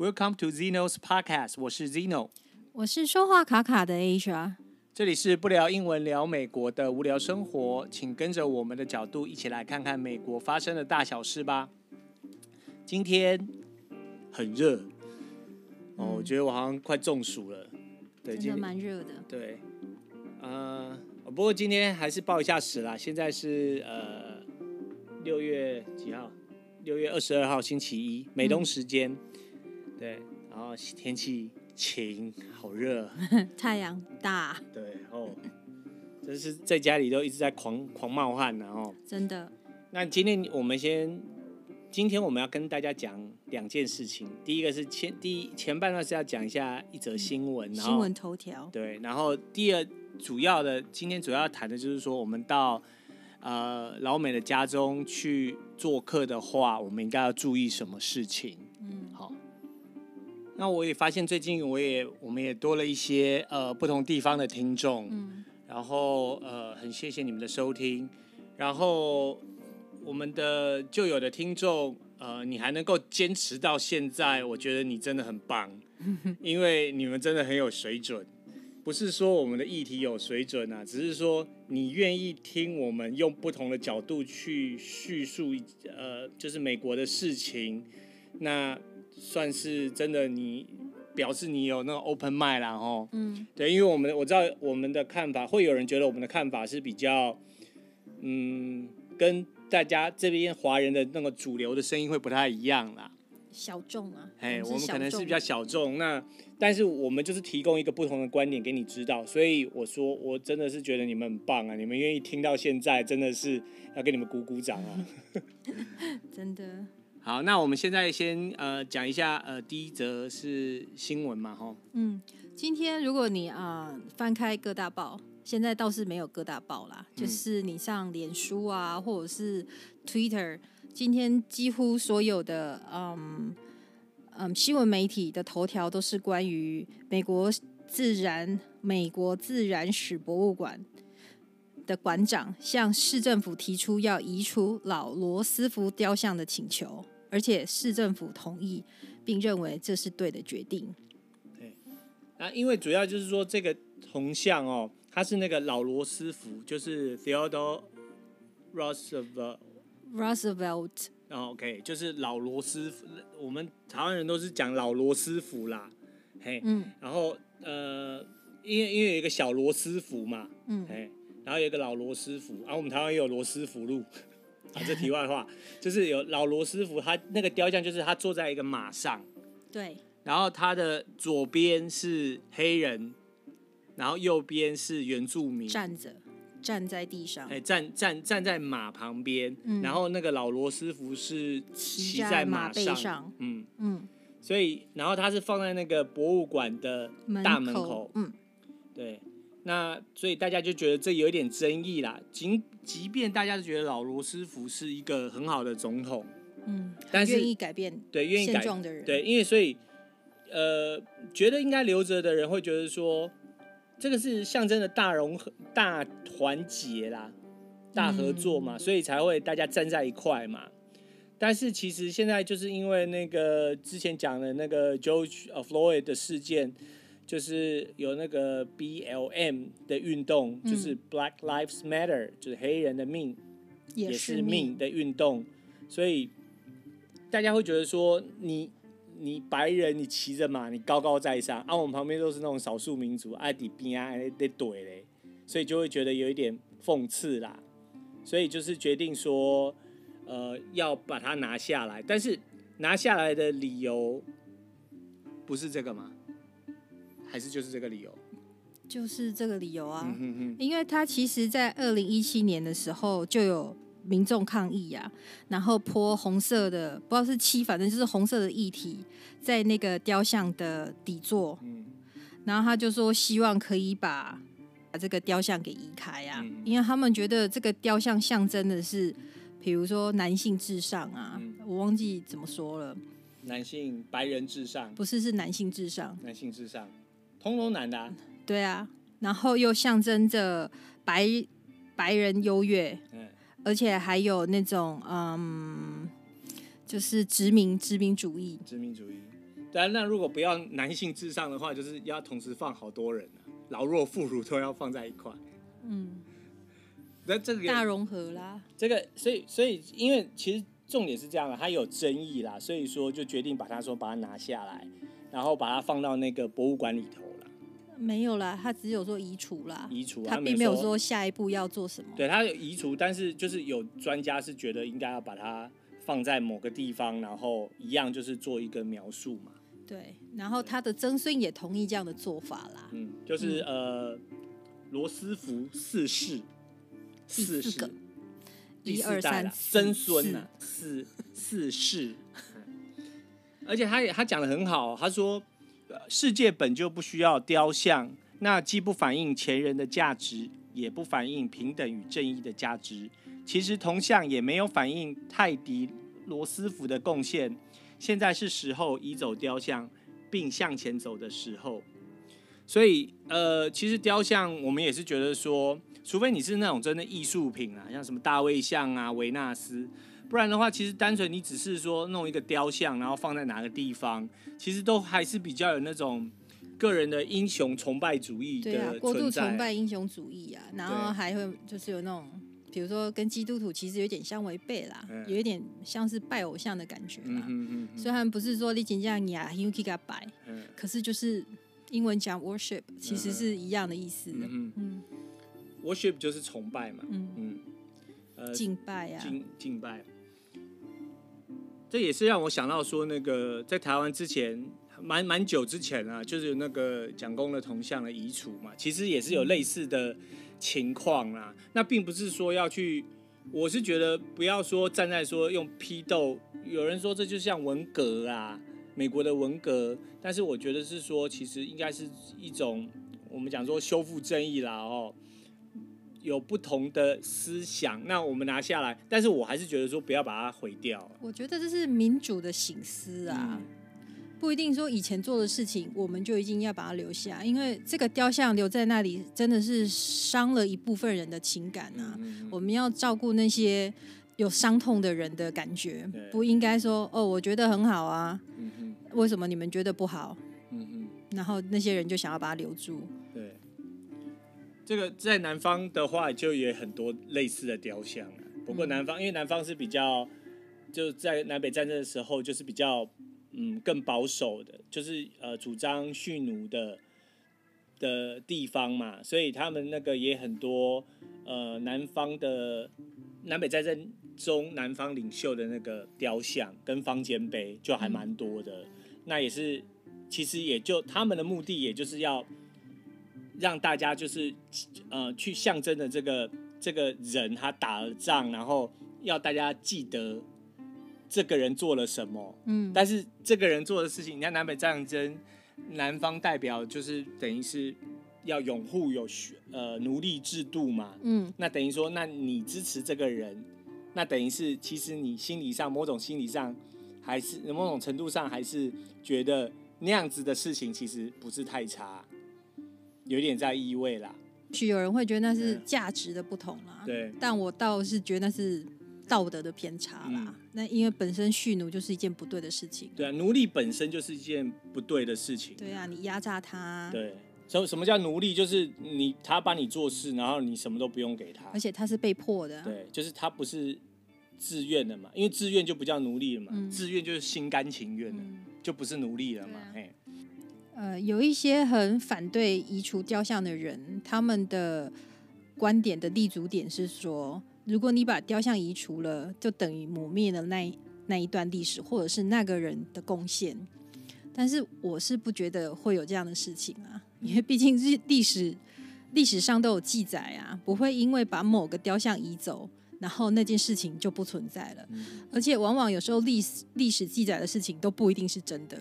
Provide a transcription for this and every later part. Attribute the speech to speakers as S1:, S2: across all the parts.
S1: Welcome to Zeno's Podcast，我是 Zeno，
S2: 我是说话卡卡的 Asia。
S1: 这里是不聊英文聊美国的无聊生活，请跟着我们的角度一起来看看美国发生的大小事吧。今天很热，哦，嗯、我觉得我好像快中暑了。对，
S2: 真的蛮热的。
S1: 对，呃，不过今天还是报一下时啦。现在是呃六月几号？六月二十二号星期一，美东时间。嗯对，然后天气晴，好热，
S2: 太阳大。
S1: 对，哦，真是在家里都一直在狂狂冒汗然后，
S2: 真的。
S1: 那今天我们先，今天我们要跟大家讲两件事情。第一个是前第一前半段是要讲一下一则新闻，嗯、然后
S2: 新闻头条。
S1: 对，然后第二主要的今天主要谈的就是说，我们到呃老美的家中去做客的话，我们应该要注意什么事情？那我也发现最近我也我们也多了一些呃不同地方的听众，嗯，然后呃很谢谢你们的收听，然后我们的旧有的听众呃你还能够坚持到现在，我觉得你真的很棒，因为你们真的很有水准，不是说我们的议题有水准啊，只是说你愿意听我们用不同的角度去叙述呃就是美国的事情，那。算是真的，你表示你有那个 open mind 啦，吼，嗯，对，因为我们我知道我们的看法，会有人觉得我们的看法是比较，嗯，跟大家这边华人的那个主流的声音会不太一样啦，
S2: 小众啊，
S1: 哎，我们可能是比较小众，那但是我们就是提供一个不同的观点给你知道，所以我说我真的是觉得你们很棒啊，你们愿意听到现在，真的是要给你们鼓鼓掌啊，
S2: 真的。
S1: 好，那我们现在先呃讲一下呃第一则是新闻嘛，吼。
S2: 嗯，今天如果你啊、翻开各大报，现在倒是没有各大报啦，就是你上脸书啊或者是 Twitter，今天几乎所有的嗯嗯新闻媒体的头条都是关于美国自然美国自然史博物馆的馆长向市政府提出要移除老罗斯福雕像的请求，而且市政府同意，并认为这是对的决定。
S1: 对，那因为主要就是说这个铜像哦，它是那个老罗斯福，就是 Theodore Roosevelt。
S2: Roosevelt。
S1: 哦，OK，就是老罗斯福，我们台湾人都是讲老罗斯福啦，嘿，嗯，然后呃，因为因为有一个小罗斯福嘛，嗯，嘿。然后有一个老罗斯福，然后我们台湾也有罗斯福路，啊，这题外话，就是有老罗斯福，他那个雕像就是他坐在一个马上，
S2: 对，
S1: 然后他的左边是黑人，然后右边是原住民，
S2: 站着，站在地上，
S1: 哎，站站站在马旁边，嗯，然后那个老罗斯福是骑在马上，马上嗯嗯，所以然后他是放在那个博物馆的大门口，门口。嗯，对。那所以大家就觉得这有一点争议啦。即即便大家都觉得老罗斯福是一个很好的总统，嗯，但是
S2: 愿意改变对愿意改变的人，
S1: 对，因为所以呃，觉得应该留着的人会觉得说，这个是象征的大融合、大团结啦，大合作嘛，嗯，所以才会大家站在一块嘛。但是其实现在就是因为那个之前讲的那个 George Floyd 的事件。就是有那个 BLM 的运动，嗯、就是 Black Lives Matter，就是黑人的命也是命。的运动，所以大家会觉得说你，你你白人你骑着马，你高高在上，啊，我们旁边都是那种少数民族，爱底边啊得怼嘞，所以就会觉得有一点讽刺啦，所以就是决定说，呃，要把它拿下来，但是拿下来的理由不是这个吗？还是就是这个理由，
S2: 就是这个理由啊，嗯、哼哼，因为他其实，在二零一七年的时候就有民众抗议呀、啊，然后泼红色的，不知道是漆，反正就是红色的液体在那个雕像的底座，嗯、然后他就说希望可以把把这个雕像给移开啊，嗯、因为他们觉得这个雕像象征的是，比如说男性至上啊，嗯、我忘记怎么说了，
S1: 男性白人至上，
S2: 不是，是男性至上，
S1: 男性至上。通通男的、啊，
S2: 对啊，然后又象征着白白人优越，嗯，而且还有那种嗯，就是殖民殖民主义，
S1: 殖民主义，但那如果不要男性至上的话，就是要同时放好多人啊，老弱妇孺都要放在一块。嗯，那这个
S2: 大融合啦。
S1: 这个，所以所以因为其实重点是这样的，它有争议啦，所以说就决定把它说把它拿下来，然后把它放到那个博物馆里头了。
S2: 没有啦，他只有说移除啦，
S1: 移除，
S2: 他并没有说下一步要做什么。
S1: 对，他有移除，但是就是有专家是觉得应该要把它放在某个地方，然后一样就是做一个描述嘛。
S2: 对，然后他的曾孙也同意这样的做法啦。
S1: 嗯，就是、嗯、呃，罗斯福四世，四世，第四代了，曾孙呐，四四世。而且他也他讲的很好，他说，世界本就不需要雕像，那既不反映前人的价值，也不反映平等与正义的价值。其实铜像也没有反映泰迪罗斯福的贡献。现在是时候移走雕像，并向前走的时候。所以，呃，其实雕像我们也是觉得说，除非你是那种真的艺术品啊，像什么大卫像啊、维纳斯，不然的话，其实单纯你只是说弄一个雕像，然后放在哪个地方，其实都还是比较有那种个人的英雄崇拜主义的。对啊，
S2: 过度崇拜英雄主义啊，然后还会就是有那种。比如说，跟基督徒其实有点相违背啦，嗯、有一点像是拜偶像的感觉啦。嗯嗯嗯嗯、虽然不是说你真正呀，Yuki 给拜，嗯、可是就是英文讲 worship，其实是一样的意思的。嗯，嗯
S1: worship 就是崇拜嘛。嗯嗯。
S2: 呃，敬拜、啊。
S1: 敬敬拜。这也是让我想到说，那个在台湾之前，蛮蛮久之前啊，就是有那个蒋公的铜像的移除嘛，其实也是有类似的。情况啦，那并不是说要去，我是觉得不要说站在说用批斗，有人说这就像文革啊，美国的文革，但是我觉得是说其实应该是一种我们讲说修复正义啦哦，有不同的思想，那我们拿下来，但是我还是觉得说不要把它毁掉。
S2: 我觉得这是民主的醒思啊。嗯不一定说以前做的事情，我们就一定要把它留下，因为这个雕像留在那里，真的是伤了一部分人的情感啊。嗯嗯、我们要照顾那些有伤痛的人的感觉，不应该说哦，我觉得很好啊，为什么你们觉得不好？嗯、哼然后那些人就想要把它留住。
S1: 对，这个在南方的话，就有很多类似的雕像啊。不过南方，因为南方是比较，就在南北战争的时候，就是比较。嗯，更保守的，就是呃，主张蓄奴的的地方嘛，所以他们那个也很多呃，南方的南北战争中南方领袖的那个雕像跟方尖碑就还蛮多的。那也是，其实也就他们的目的，也就是要让大家就是呃，去象征的这个这个人他打了仗，然后要大家记得。这个人做了什么？嗯，但是这个人做的事情，你看南北战争，南方代表就是等于是要拥护有呃奴隶制度嘛，嗯，那等于说，那你支持这个人，那等于是其实你心理上某种心理上还是某种程度上还是觉得那样子的事情其实不是太差，有点在意味啦。
S2: 许有人会觉得那是价值的不同啦，
S1: 对，
S2: 但我倒是觉得那是。道德的偏差啦，嗯、那因为本身蓄奴就是一件不对的事情。
S1: 对啊，奴隶本身就是一件不对的事情。
S2: 对啊，你压榨他。
S1: 对，什什么叫奴隶？就是你他帮你做事，然后你什么都不用给他。
S2: 而且他是被迫的。
S1: 对，就是他不是自愿的嘛，因为自愿就不叫奴隶了嘛，嗯、自愿就是心甘情愿的，嗯、就不是奴隶了嘛。啊、嘿
S2: 呃，有一些很反对移除雕像的人，他们的观点的立足点是说。如果你把雕像移除了，就等于抹灭了那那一段历史，或者是那个人的贡献。但是我是不觉得会有这样的事情啊，因为毕竟是历史，历史上都有记载啊，不会因为把某个雕像移走，然后那件事情就不存在了。而且往往有时候历史历史记载的事情都不一定是真的。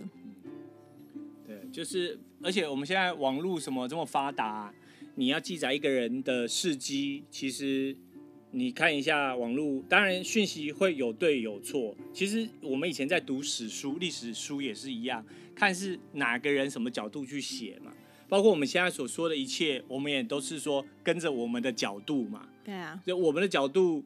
S1: 对，就是而且我们现在网络什么这么发达，你要记载一个人的事迹，其实。你看一下网络，当然讯息会有对有错。其实我们以前在读史书、历史书也是一样，看是哪个人什么角度去写嘛。包括我们现在所说的一切，我们也都是说跟着我们的角度嘛。
S2: 对啊，
S1: 就我们的角度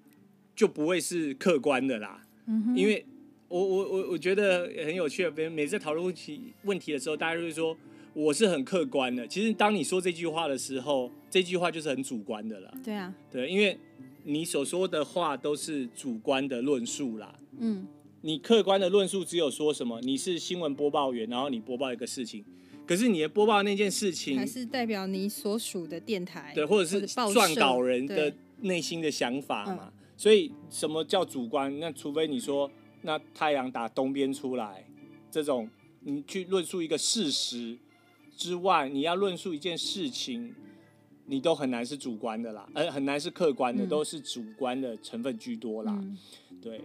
S1: 就不会是客观的啦。嗯哼。因为我我我我觉得很有趣。别人每次讨论问题问题的时候，大家就会说我是很客观的。其实当你说这句话的时候，这句话就是很主观的了。
S2: 对啊，
S1: 对，因为你所说的话都是主观的论述啦。嗯，你客观的论述只有说什么？你是新闻播报员，然后你播报一个事情，可是你的播报那件事情，
S2: 还是代表你所属的电台，
S1: 对，或者是撰稿人的内心的想法嘛。嗯所以，什么叫主观？那除非你说，那太阳打东边出来，这种你去论述一个事实之外，你要论述一件事情，你都很难是主观的啦，而很难是客观的，嗯、都是主观的成分居多啦。嗯、对。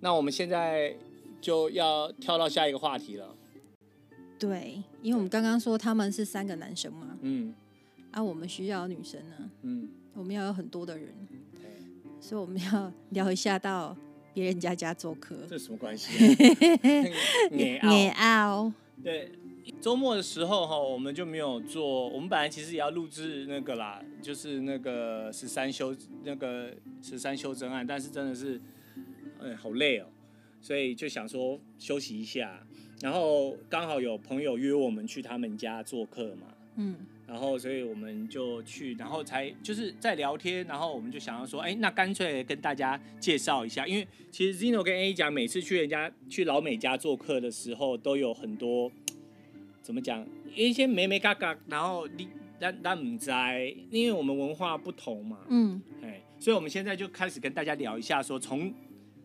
S1: 那我们现在就要跳到下一个话题了。
S2: 对，因为我们刚刚说他们是三个男生嘛，嗯，啊，我们需要女生呢，嗯，我们要有很多的人。所以我们要聊一下到别人家家做客，
S1: 这什么关系？
S2: 你奥
S1: 对，周末的时候哈，我们就没有做。我们本来其实也要录制那个啦，就是那个十三修那个十三修真案，但是真的是，哎，好累哦，所以就想说休息一下。然后刚好有朋友约我们去他们家做客嘛，嗯。然后，所以我们就去，然后才就是在聊天，然后我们就想要说，哎，那干脆跟大家介绍一下，因为其实 Zino 跟 A 讲，每次去人家去老美家做客的时候，都有很多怎么讲，一些眉眉嘎嘎，然后你但但唔知，因为我们文化不同嘛，嗯，哎，所以我们现在就开始跟大家聊一下说，说从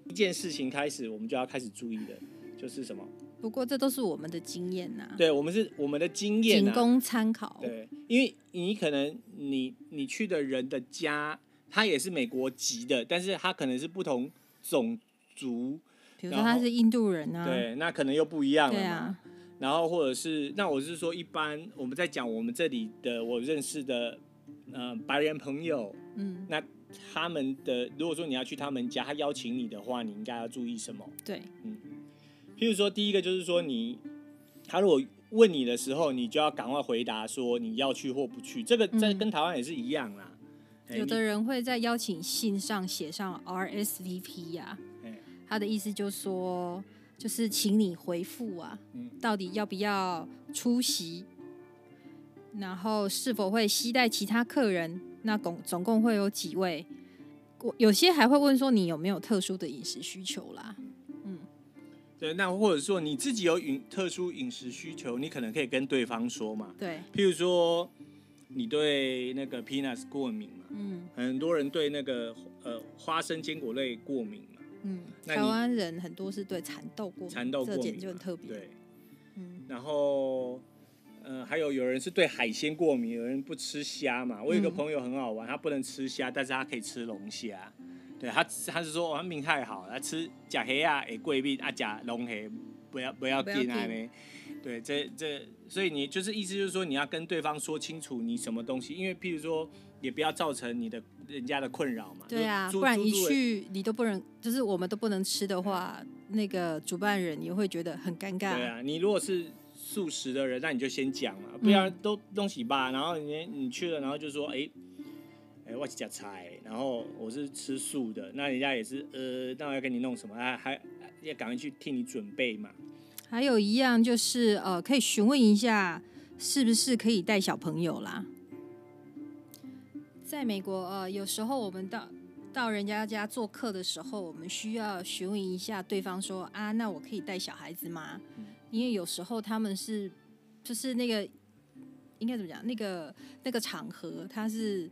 S1: 一件事情开始，我们就要开始注意的，就是什么？
S2: 不过这都是我们的经验呐，
S1: 对，我们是我们的经验，仅
S2: 供参考。
S1: 对，因为你可能你你去的人的家，他也是美国籍的，但是他可能是不同种族，
S2: 比如说他是印度人啊，
S1: 对，那可能又不一样了。对啊。然后或者是，那我是说，一般我们在讲我们这里的我认识的呃白人朋友，嗯，那他们的如果说你要去他们家，他邀请你的话，你应该要注意什么？
S2: 对，嗯。
S1: 譬如说，第一个就是说你，你他如果问你的时候，你就要赶快回答说你要去或不去。这个在跟台湾也是一样啦。
S2: 有的人会在邀请信上写上 RSVP 呀、啊，欸、他的意思就是说，就是请你回复啊，嗯、到底要不要出席，然后是否会携带其他客人，那总总共会有几位？我有些还会问说你有没有特殊的饮食需求啦。
S1: 对，那或者说你自己有饮特殊饮食需求，你可能可以跟对方说嘛。
S2: 对，
S1: 譬如说你对那个 peanuts 过敏嘛，嗯，很多人对那个呃花生坚果类过敏嘛，
S2: 嗯，台湾人很多是对蚕豆过敏，
S1: 蚕豆过敏
S2: 就很特别。
S1: 对，嗯，然后呃还有有人是对海鲜过敏，有人不吃虾嘛。我有一个朋友很好玩，他不能吃虾，但是他可以吃龙虾。对他，他是说我命太好，他吃甲黑啊，诶贵宾啊，甲龙黑不要不要紧啊呢。对，这这，所以你就是意思就是说，你要跟对方说清楚你什么东西，因为譬如说，也不要造成你的人家的困扰嘛。
S2: 对啊，不然一去你都不能，就是我们都不能吃的话，那个主办人也会觉得很尴尬。
S1: 对啊，你如果是素食的人，那你就先讲嘛，不要都东西吧。然后你你去了，然后就说哎。哎，我是吃菜，然后我是吃素的，那人家也是，呃，那我要给你弄什么？啊还要赶快去替你准备嘛。
S2: 还有一样就是，呃，可以询问一下，是不是可以带小朋友啦？在美国，呃，有时候我们到到人家家做客的时候，我们需要询问一下对方说，啊，那我可以带小孩子吗？嗯、因为有时候他们是，就是那个应该怎么讲？那个那个场合，他是。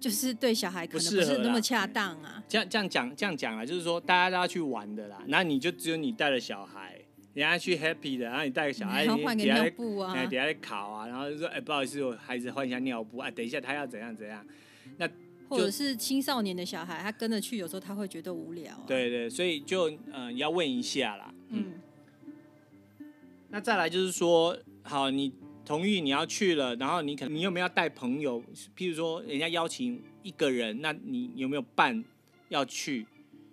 S2: 就是对小孩可能不是那么恰当啊。
S1: 这样这样讲这样讲啊，就是说大家都要去玩的啦。那你就只有你带了小孩，人家去 happy 的，然后你带个小孩，
S2: 你换个尿布啊，
S1: 等下在考啊，然后就说哎，不好意思，我孩子换一下尿布啊，等一下他要怎样怎样。那
S2: 或者是青少年的小孩，他跟着去，有时候他会觉得无聊啊。
S1: 对对，所以就嗯要问一下啦。嗯。那再来就是说，好你。同意你要去了，然后你可能你有没有要带朋友？譬如说人家邀请一个人，那你有没有伴要去？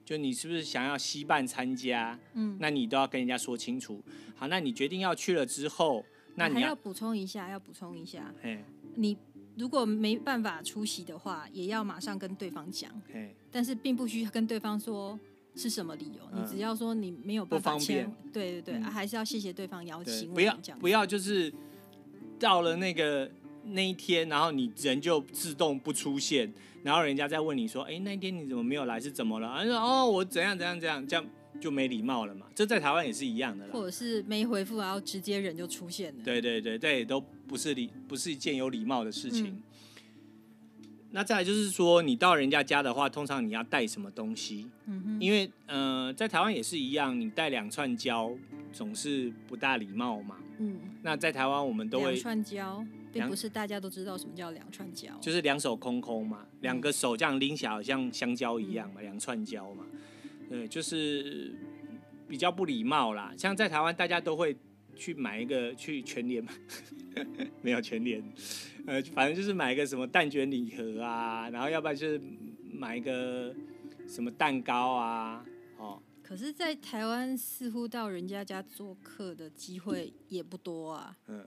S1: 就你是不是想要西办参加？嗯，那你都要跟人家说清楚。好，那你决定要去了之后，那你要，
S2: 还要补充一下，要补充一下。嘿，你如果没办法出席的话，也要马上跟对方讲。嘿，但是并不需要跟对方说是什么理由，嗯、你只要说你没有办法签，对对对、嗯啊，还是要谢谢对方邀请。
S1: 不要不要就是到了那个那一天，然后你人就自动不出现，然后人家再问你说，哎，那一天你怎么没有来？是怎么了？啊，说哦，我怎样怎样怎样，这样就没礼貌了嘛。这在台湾也是一样的啦。
S2: 或者是没回复，然后直接人就出现了。
S1: 对对对对，都不是礼，不是一件有礼貌的事情。嗯那再来就是说，你到人家家的话，通常你要带什么东西？嗯哼。因为呃，在台湾也是一样，你带两串胶总是不大礼貌嘛。嗯。那在台湾我们都会两
S2: 串胶，并不是大家都知道什么叫两串胶，
S1: 就是两手空空嘛，两个手这样拎起来，好像香蕉一样嘛，两串胶嘛。对，就是比较不礼貌啦。像在台湾，大家都会去买一个去全联，没有全联。呃，反正就是买一个什么蛋卷礼盒啊，然后要不然就是买一个什么蛋糕啊，哦。
S2: 可是，在台湾似乎到人家家做客的机会也不多啊。嗯，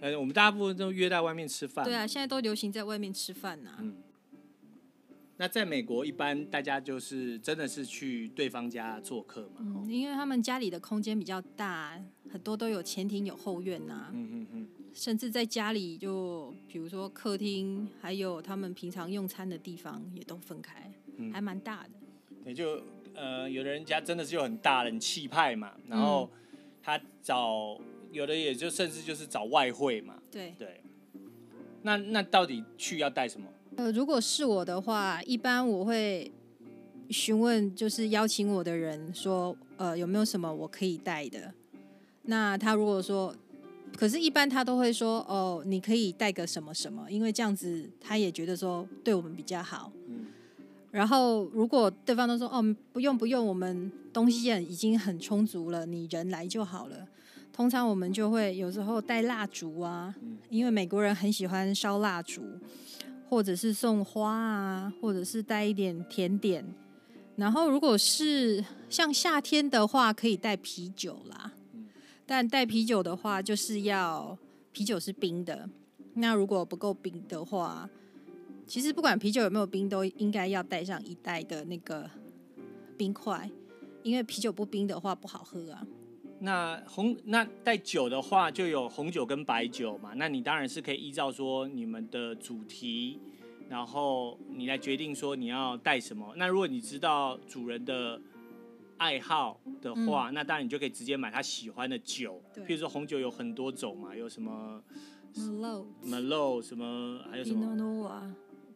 S1: 呃，我们大部分都约在外面吃饭。
S2: 对啊，现在都流行在外面吃饭呐。嗯。
S1: 那在美国，一般大家就是真的是去对方家做客嘛？
S2: 嗯，因为他们家里的空间比较大，很多都有前庭有后院呐。嗯嗯嗯。甚至在家里，就比如说客厅，还有他们平常用餐的地方，也都分开，嗯、还蛮大的。
S1: 也就呃，有的人家真的是有很大的很气派嘛，然后他找有的也就甚至就是找外汇嘛。
S2: 对
S1: 对。那那到底去要带什么？
S2: 呃，如果是我的话，一般我会询问，就是邀请我的人说，呃，有没有什么我可以带的？那他如果说。可是，一般他都会说：“哦，你可以带个什么什么，因为这样子他也觉得说对我们比较好。”嗯。然后，如果对方都说：“哦，不用不用，我们东西已经很充足了，你人来就好了。”通常我们就会有时候带蜡烛啊，因为美国人很喜欢烧蜡烛，或者是送花啊，或者是带一点甜点。然后，如果是像夏天的话，可以带啤酒啦。但带啤酒的话，就是要啤酒是冰的。那如果不够冰的话，其实不管啤酒有没有冰，都应该要带上一袋的那个冰块，因为啤酒不冰的话不好喝啊。
S1: 那红那带酒的话，就有红酒跟白酒嘛。那你当然是可以依照说你们的主题，然后你来决定说你要带什么。那如果你知道主人的。爱好的话，嗯、那当然你就可以直接买他喜欢的酒。对，譬如说红酒有很多种嘛，有什么
S2: Merlot、
S1: Merlot 什么，还有什么
S2: Pinot Noir、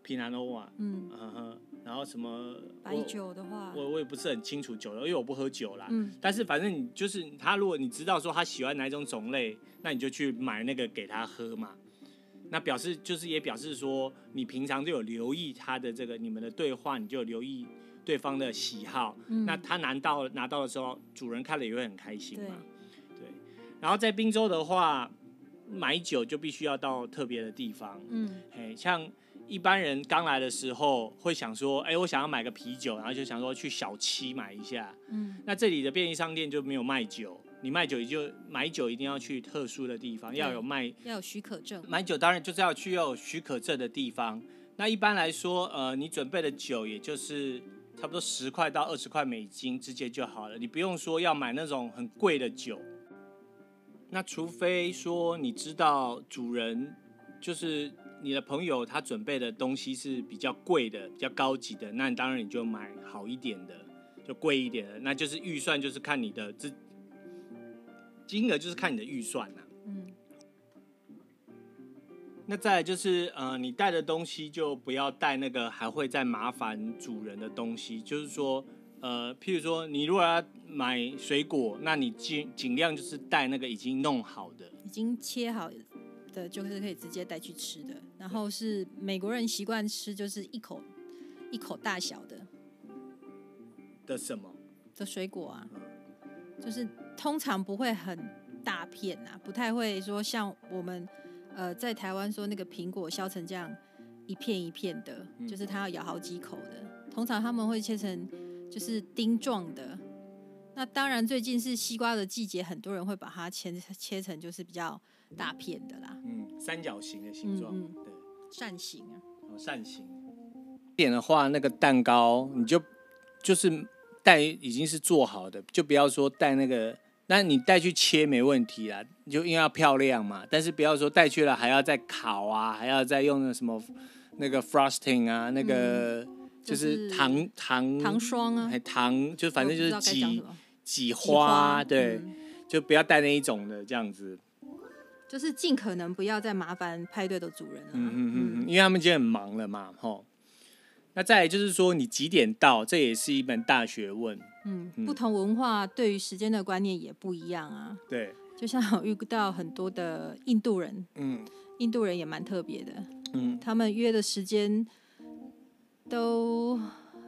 S1: Pinot Noir，嗯，嗯哼，然后什么
S2: 白酒的话，
S1: 我我也不是很清楚酒的，因为我不喝酒啦。嗯，但是反正你就是他，如果你知道说他喜欢哪一种种类，那你就去买那个给他喝嘛。那表示就是也表示说，你平常就有留意他的这个你们的对话，你就有留意。对方的喜好，嗯、那他拿到拿到的时候，主人看了也会很开心嘛。对，对。然后在滨州的话，买酒就必须要到特别的地方。嗯，哎，像一般人刚来的时候会想说，哎，我想要买个啤酒，然后就想说去小七买一下。嗯，那这里的便利商店就没有卖酒，你卖酒也就买酒一定要去特殊的地方，要有卖
S2: 要有许可证。
S1: 买酒当然就是要去要有许可证的地方。那一般来说，呃，你准备的酒也就是。差不多十块到二十块美金之间就好了，你不用说要买那种很贵的酒。那除非说你知道主人就是你的朋友，他准备的东西是比较贵的、比较高级的，那你当然你就买好一点的，就贵一点的，那就是预算就是看你的这金额就是看你的预算呐。嗯。那再就是，呃，你带的东西就不要带那个还会再麻烦主人的东西。就是说，呃，譬如说，你如果要买水果，那你尽尽量就是带那个已经弄好的，
S2: 已经切好的，就是可以直接带去吃的。然后是美国人习惯吃，就是一口一口大小的
S1: 的什么
S2: 的水果啊，就是通常不会很大片啊，不太会说像我们。呃，在台湾说那个苹果削成这样一片一片的，嗯、就是它要咬好几口的。通常他们会切成就是丁状的。那当然，最近是西瓜的季节，很多人会把它切切成就是比较大片的啦。
S1: 嗯，三角形的形状，嗯嗯、对，
S2: 扇形啊。
S1: 哦，扇形。点的话，那个蛋糕你就就是带已经是做好的，就不要说带那个。那你带去切没问题啊，就因为要漂亮嘛。但是不要说带去了还要再烤啊，还要再用那什么那个 frosting 啊，那个、嗯、就是糖糖
S2: 糖霜啊，
S1: 还糖就反正就是挤挤花，花，对、嗯，就不要带那一种的这样子。
S2: 就是尽可能不要再麻烦派对的主人了。
S1: 嗯嗯嗯，因为他们已经很忙了嘛，吼。那再来就是说，你几点到，这也是一门大学问。
S2: 嗯，不同文化对于时间的观念也不一样啊。
S1: 对，
S2: 就像我遇到很多的印度人，嗯，印度人也蛮特别的，嗯，他们约的时间都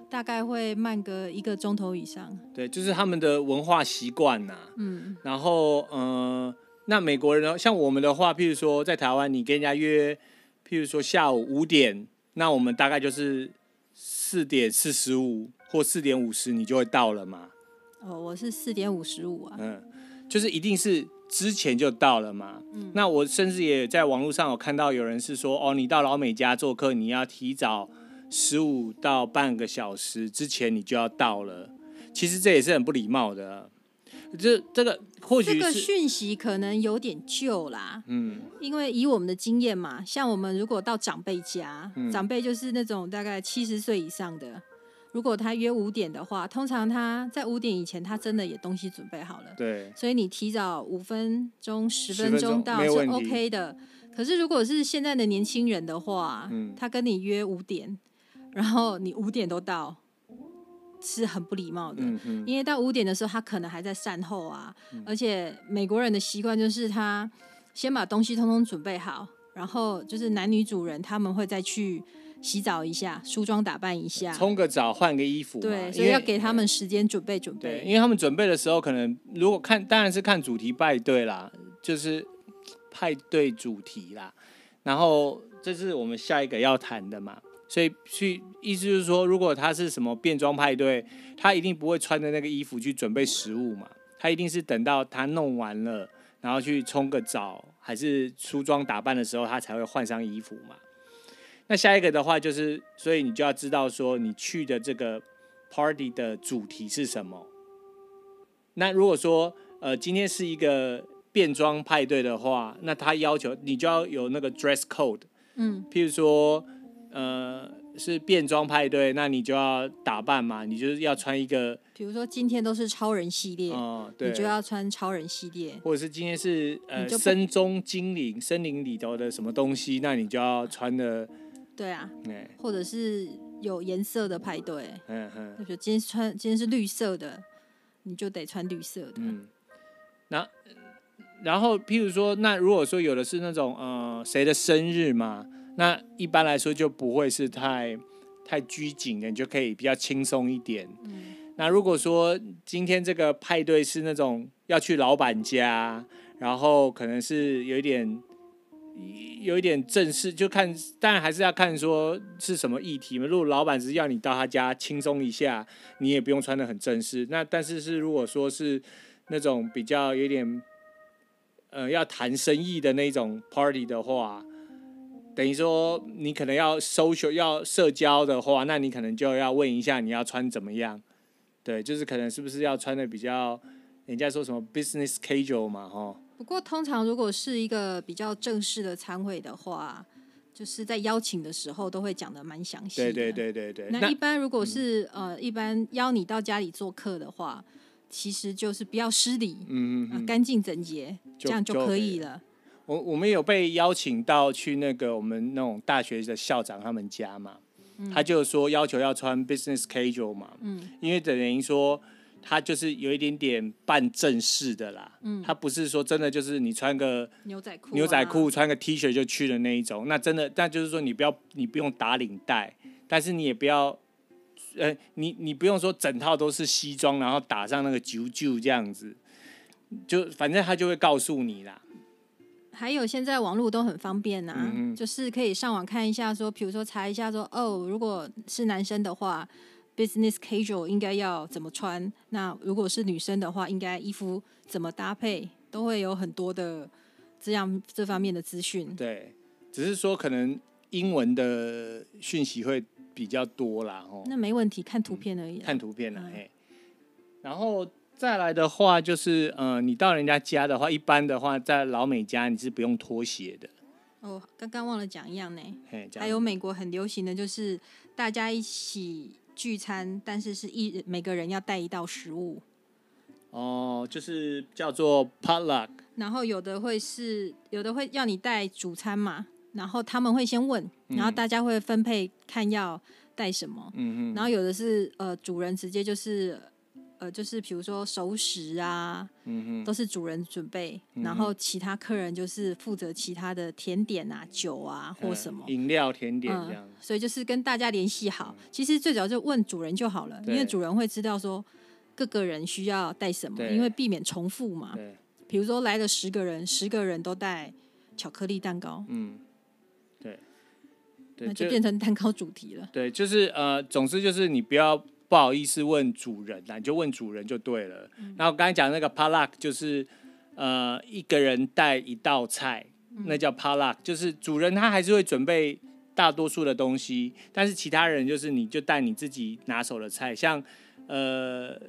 S2: 大概会慢个一个钟头以上。
S1: 对，就是他们的文化习惯呐。嗯，然后嗯、呃，那美国人呢，像我们的话，譬如说在台湾，你跟人家约，譬如说下午五点，那我们大概就是。四点四十五或四点五十，你就会到了嘛？
S2: 哦，我是四点五十五啊。
S1: 嗯，就是一定是之前就到了嘛。嗯，那我甚至也在网络上有看到有人是说，哦，你到老美家做客，你要提早十五到半个小时之前你就要到了。其实这也是很不礼貌的。这这个或许
S2: 这个讯息可能有点旧啦，嗯，因为以我们的经验嘛，像我们如果到长辈家，嗯，长辈就是那种大概七十岁以上的，如果他约五点的话，通常他在五点以前，他真的也东西准备好了，
S1: 对，
S2: 所以你提早五分钟、十分钟到是 OK 的。可是如果是现在的年轻人的话，嗯，他跟你约五点，然后你五点都到。是很不礼貌的，嗯，因为到五点的时候，他可能还在善后啊，嗯。而且美国人的习惯就是他先把东西通通准备好，然后就是男女主人他们会再去洗澡一下，梳妆打扮一下，
S1: 冲个澡，换个衣服。
S2: 对，所以要给他们时间准备准备。
S1: 对，因为他们准备的时候，可能如果看当然是看主题派对啦，就是派对主题啦。然后这是我们下一个要谈的嘛。所以去意思就是说，如果他是什么变装派对，他一定不会穿着那个衣服去准备食物嘛，他一定是等到他弄完了，然后去冲个澡，还是梳妆打扮的时候，他才会换上衣服嘛。那下一个的话就是，所以你就要知道说，你去的这个 party 的主题是什么。那如果说呃今天是一个变装派对的话，那他要求你就要有那个 dress code，嗯，譬如说。呃，是变装派对，那你就要打扮嘛，你就是要穿一个，
S2: 比如说今天都是超人系列，哦，对，你就要穿超人系列，
S1: 或者是今天是呃森中精灵森林里头的什么东西，那你就要穿的，
S2: 对啊，或者是有颜色的派对，嗯嗯，就今天穿今天是绿色的，你就得穿绿色的，嗯，
S1: 那然后譬如说，那如果说有的是那种呃谁的生日嘛。那一般来说就不会是太太拘谨的，你就可以比较轻松一点。嗯。那如果说今天这个派对是那种要去老板家，然后可能是有一点有一点正式，就看当然还是要看说是什么议题嘛。如果老板只是要你到他家轻松一下，你也不用穿得很正式。那但是是如果说是那种比较有点呃要谈生意的那种 party 的话。等于说，你可能要 social 要社交的话，那你可能就要问一下你要穿怎么样，对，就是可能是不是要穿的比较，人家说什么 business casual 嘛，哈。
S2: 不过通常如果是一个比较正式的餐会的话，就是在邀请的时候都会讲的蛮详细。
S1: 对对对对对。
S2: 那一般如果是、嗯、呃一般邀你到家里做客的话，其实就是不要失礼，嗯嗯，干净整洁，这样就可以了。
S1: 我我们有被邀请到去那个我们那种大学的校长他们家嘛，嗯、他就说要求要穿 business casual 嘛，嗯，因为等于说他就是有一点点半正式的啦，嗯，他不是说真的就是你穿个
S2: 牛仔裤、啊、
S1: 牛仔裤穿个 T 恤就去的那一种，那真的，但就是说你不要你不用打领带，但是你也不要，呃，你你不用说整套都是西装，然后打上那个啾啾这样子，就反正他就会告诉你啦。
S2: 还有现在网络都很方便呐、啊嗯，就是可以上网看一下，说，比如说查一下说，说哦，如果是男生的话，business casual 应该要怎么穿？那如果是女生的话，应该衣服怎么搭配？都会有很多的这样这方面的资讯。
S1: 对，只是说可能英文的讯息会比较多啦，哦。
S2: 那没问题，看图片而已。
S1: 看图片了，哎、嗯。然后再来的话就是，呃，你到人家家的话，一般的话在老美家你是不用脱鞋的。
S2: 哦，刚刚忘了讲一样呢。
S1: 嘿，
S2: 还有美国很流行的就是大家一起聚餐，但是是一每个人要带一道食物。
S1: 哦，就是叫做 potluck。
S2: 然后有的会是有的会要你带主餐嘛，然后他们会先问，然后大家会分配看要带什么。嗯哼。然后有的是呃主人直接就是。呃，就是比如说熟食啊，嗯哼，都是主人准备，嗯、然后其他客人就是负责其他的甜点啊、酒啊或什么
S1: 饮料、甜点这样、嗯。
S2: 所以就是跟大家联系好，嗯、其实最早就问主人就好了，因为主人会知道说各个人需要带什么，因为避免重复嘛。对，比如说来了十个人，十个人都带巧克力蛋糕，嗯，
S1: 对，
S2: 对那就变成蛋糕主题了。
S1: 对，就是呃，总之就是你不要。不好意思问主人，啦你就问主人就对了。嗯、然后刚才讲那个 potluck 就是呃一个人带一道菜，嗯、那叫 potluck，就是主人他还是会准备大多数的东西，但是其他人就是你就带你自己拿手的菜。像呃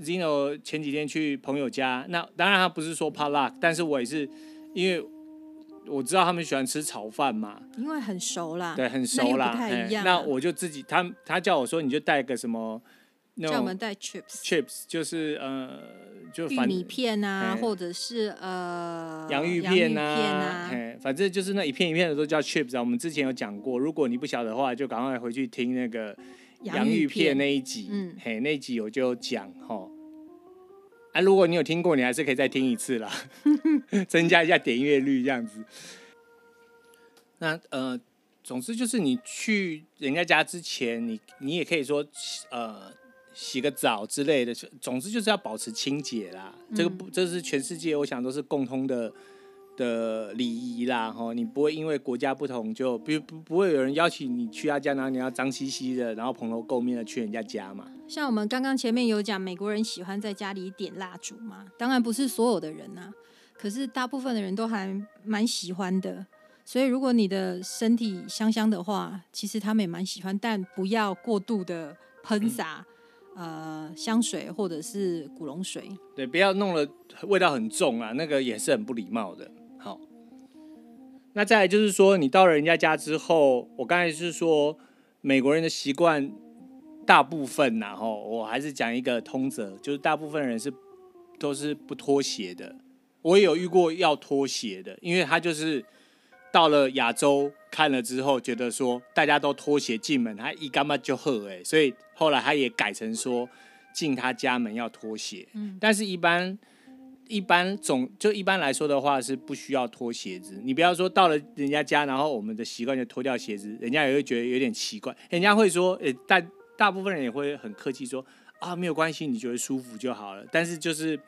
S1: Zeno 前几天去朋友家，那当然他不是说 potluck，但是我也是因为。我知道他们喜欢吃炒饭嘛，
S2: 因为很熟啦，
S1: 对，很熟啦，
S2: 那。
S1: 那我就自己，他他叫我说，你就带个什么，
S2: 叫我们带 chips，chips
S1: 就是呃，就
S2: 玉米片啊，或者是呃
S1: 洋芋片啊，片啊。反正就是那一片一片的都叫 chips 啊。我们之前有讲过，如果你不晓得的话，就赶快回去听那个洋芋片。那一集，嗯，嘿，那一集我就讲哈。啊，如果你有听过，你还是可以再听一次啦，增加一下点阅率这样子。那呃，总之就是你去人家家之前，你你也可以说呃洗个澡之类的，总之就是要保持清洁啦。嗯、这个不，这是全世界我想都是共通的。的礼仪啦，哈，你不会因为国家不同就，比如不不会有人邀请你去他家，然后你要脏兮兮的，然后蓬头垢面的去人家家嘛。
S2: 像我们刚刚前面有讲，美国人喜欢在家里点蜡烛嘛，当然不是所有的人呐、啊，可是大部分的人都还蛮喜欢的。所以如果你的身体香香的话，其实他们也蛮喜欢，但不要过度的喷洒、嗯、呃香水或者是古龙水。
S1: 对，不要弄了味道很重啊，那个也是很不礼貌的。好，那再来就是说，你到了人家家之后，我刚才是说美国人的习惯，大部分呐，哈，我还是讲一个通则，就是大部分人是都是不脱鞋的。我也有遇过要脱鞋的，因为他就是到了亚洲看了之后，觉得说大家都脱鞋进门，他一干嘛就喝哎，所以后来他也改成说进他家门要脱鞋，嗯，但是一般。一般总就一般来说的话是不需要脱鞋子。你不要说到了人家家，然后我们的习惯就脱掉鞋子，人家也会觉得有点奇怪。人家会说，诶、欸，大大部分人也会很客气说，啊，没有关系，你觉得舒服就好了。但是就是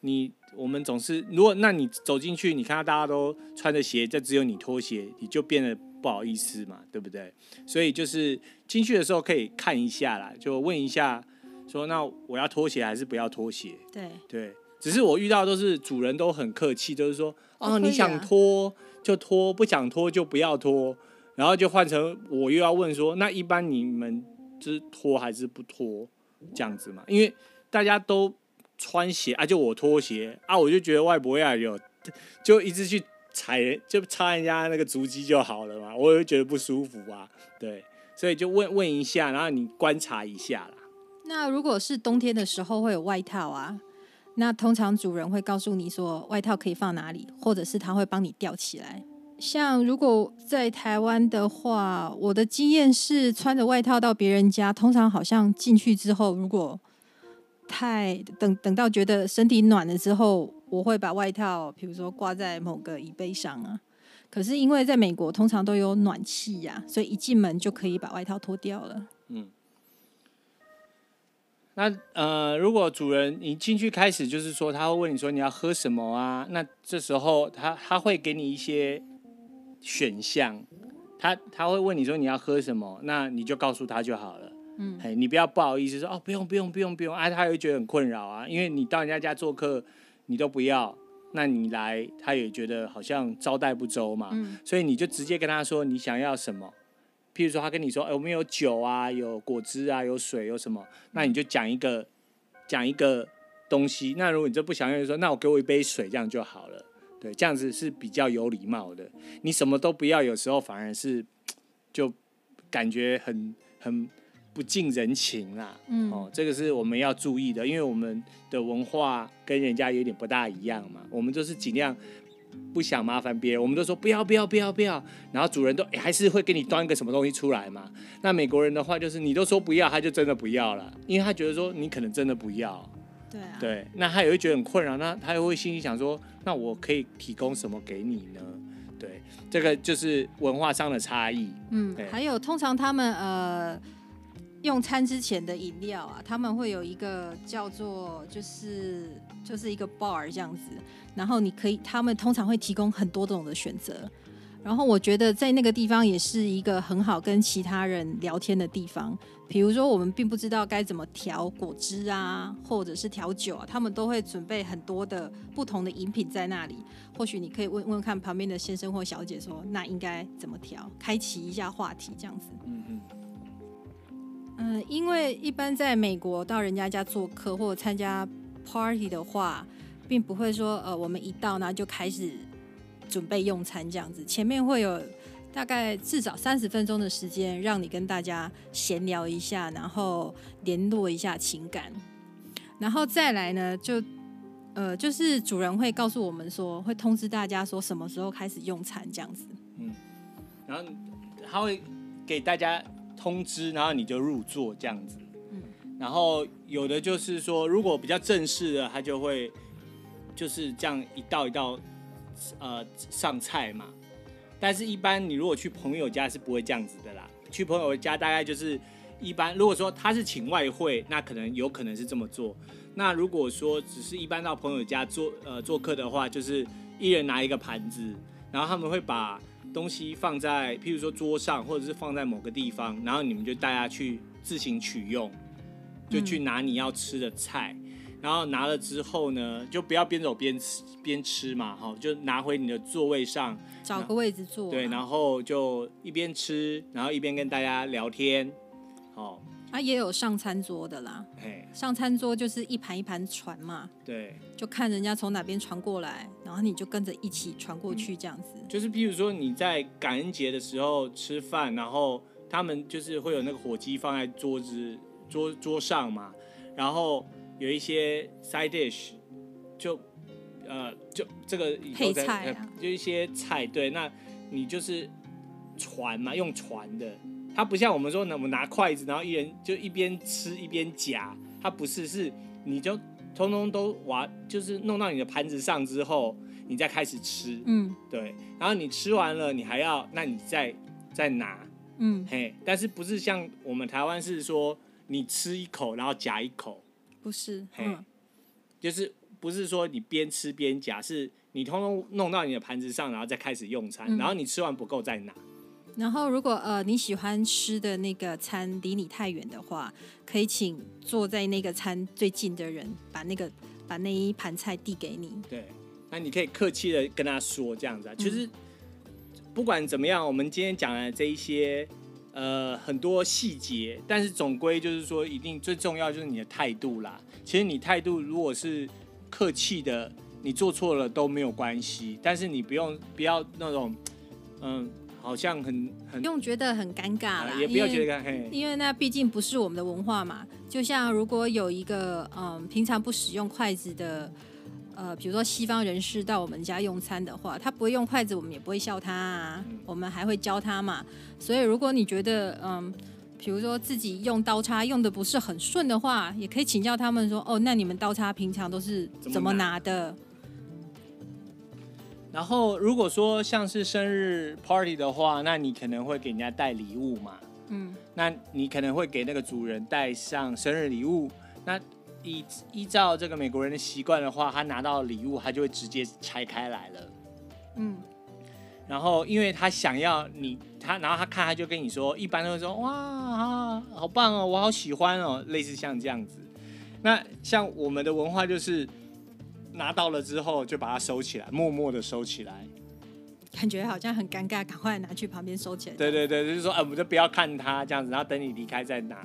S1: 你我们总是，如果那你走进去，你看到大家都穿着鞋，就只有你脱鞋，你就变得不好意思嘛，对不对？所以就是进去的时候可以看一下啦，就问一下，说那我要脱鞋还是不要脱鞋？
S2: 对
S1: 对。只是我遇到的都是主人都很客气，就是说，哦，你想脱就脱，不想脱就不要脱，然后就换成我又要问说，那一般你们是脱还是不脱这样子嘛？因为大家都穿鞋啊，就我拖鞋啊，我就觉得外婆呀有，就一直去踩，就擦人家那个足迹就好了嘛，我就觉得不舒服啊，对，所以就问问一下，然后你观察一下啦。
S2: 那如果是冬天的时候会有外套啊？那通常主人会告诉你说外套可以放哪里，或者是他会帮你吊起来。像如果在台湾的话，我的经验是穿着外套到别人家，通常好像进去之后，如果太等等到觉得身体暖了之后，我会把外套，比如说挂在某个椅背上啊。可是因为在美国通常都有暖气呀，所以一进门就可以把外套脱掉了。嗯。
S1: 那呃，如果主人你进去开始就是说，他会问你说你要喝什么啊？那这时候他他会给你一些选项，他他会问你说你要喝什么，那你就告诉他就好了。嗯，哎，你不要不好意思说哦，不用不用不用不用，哎、啊，他会觉得很困扰啊，因为你到人家家做客，你都不要，那你来他也觉得好像招待不周嘛。嗯，所以你就直接跟他说你想要什么。譬如说，他跟你说：“哎，我们有酒啊，有果汁啊，有水，有什么？”那你就讲一个，讲讲一个东西，那如果你这不想要，就说那我给我一杯水，这样就好了。对，这样子是比较有礼貌的。你什么都不要，有时候反而是就感觉很很不近人情啦。嗯，哦，这个是我们要注意的，因为我们的文化跟人家有点不大一样嘛。我们就是尽量不想麻烦别人，我们都说不要不要不要不要，然后主人都还是会给你端一个什么东西出来嘛。那美国人的话就是你都说不要，他就真的不要了，因为他觉得说你可能真的不要。
S2: 对啊，
S1: 对，那他也会觉得很困扰，那他又会心里想说。那我可以提供什么给你呢？对，这个就是文化上的差异。
S2: 嗯，还有通常他们呃用餐之前的饮料啊，他们会有一个叫做就是就是一个 bar 这样子，然后你可以他们通常会提供很多种的选择。然后我觉得在那个地方也是一个很好跟其他人聊天的地方。比如说我们并不知道该怎么调果汁啊，或者是调酒啊，他们都会准备很多的不同的饮品在那里。或许你可以问问看旁边的先生或小姐说，那应该怎么调？开启一下话题这样子。嗯嗯。嗯，因为一般在美国到人家家做客或者参加 party 的话，并不会说呃我们一到呢就开始。准备用餐这样子，前面会有大概至少三十分钟的时间，让你跟大家闲聊一下，然后联络一下情感，然后再来呢，就呃，就是主人会告诉我们说，会通知大家说什么时候开始用餐这样子。
S1: 嗯，然后他会给大家通知，然后你就入座这样子。嗯，然后有的就是说，如果比较正式的，他就会就是这样一道一道。呃，上菜嘛，但是一般你如果去朋友家是不会这样子的啦。去朋友家大概就是一般，如果说他是请外会，那可能有可能是这么做。那如果说只是一般到朋友家做呃做客的话，就是一人拿一个盘子，然后他们会把东西放在譬如说桌上，或者是放在某个地方，然后你们就大家去自行取用，就去拿你要吃的菜。然后拿了之后呢，就不要边走边吃边吃嘛，哈，就拿回你的座位上，
S2: 找个位置坐。
S1: 对，然后就一边吃，然后一边跟大家聊天，好。
S2: 啊，也有上餐桌的啦，
S1: 嘿，
S2: 上餐桌就是一盘一盘传嘛，
S1: 对，
S2: 就看人家从哪边传过来，然后你就跟着一起传过去这样子。
S1: 嗯，就是譬如说你在感恩节的时候吃饭，然后他们就是会有那个火鸡放在桌子桌桌上嘛，然后。有一些 side dish，就呃就这个
S2: 配菜啊，
S1: 就一些菜，对，那你就是传嘛，用传的，它不像我们说，那我们拿筷子，然后一人就一边吃一边夹，它不是，是你就通通都挖，就是弄到你的盘子上之后，你再开始吃，
S2: 嗯，
S1: 对，然后你吃完了，你还要，那你再再拿，
S2: 嗯，
S1: 嘿，但是不是像我们台湾是说，你吃一口，然后夹一口。
S2: 不是，
S1: 嗯，就是不是说你边吃边夹，是你通通弄到你的盘子上，然后再开始用餐，嗯，然后你吃完不够再拿。
S2: 然后如果呃你喜欢吃的那个餐离你太远的话，可以请坐在那个餐最近的人把那个把那一盘菜递给你。
S1: 对，那你可以客气的跟他说这样子啊。其实不管怎么样，我们今天讲的这一些。呃，很多细节，但是总归就是说，一定最重要就是你的态度啦。其实你态度如果是客气的，你做错了都没有关系，但是你不用不要那种，嗯，好像很很
S2: 不用觉得很尴尬啦，
S1: 啊，也不要觉得尴尬，
S2: 因为，因为那毕竟不是我们的文化嘛。就像如果有一个嗯，平常不使用筷子的。呃，比如说西方人士到我们家用餐的话，他不会用筷子，我们也不会笑他啊，我们还会教他嘛。所以如果你觉得，嗯，比如说自己用刀叉用的不是很顺的话，也可以请教他们说，哦，那你们刀叉平常都是怎么拿的？
S1: 然后如果说像是生日 party 的话，那你可能会给人家带礼物嘛，
S2: 嗯，
S1: 那你可能会给那个主人带上生日礼物，那。依依照这个美国人的习惯的话，他拿到礼物，他就会直接拆开来了。
S2: 嗯，
S1: 然后因为他想要你，他然后他看他就跟你说，一般都会说哇，好棒哦，我好喜欢哦，类似像这样子。那像我们的文化就是拿到了之后就把它收起来，默默的收起来，
S2: 感觉好像很尴尬，赶快拿去旁边收起来。
S1: 对对对，就是说，哎，我们就不要看他这样子，然后等你离开再拿。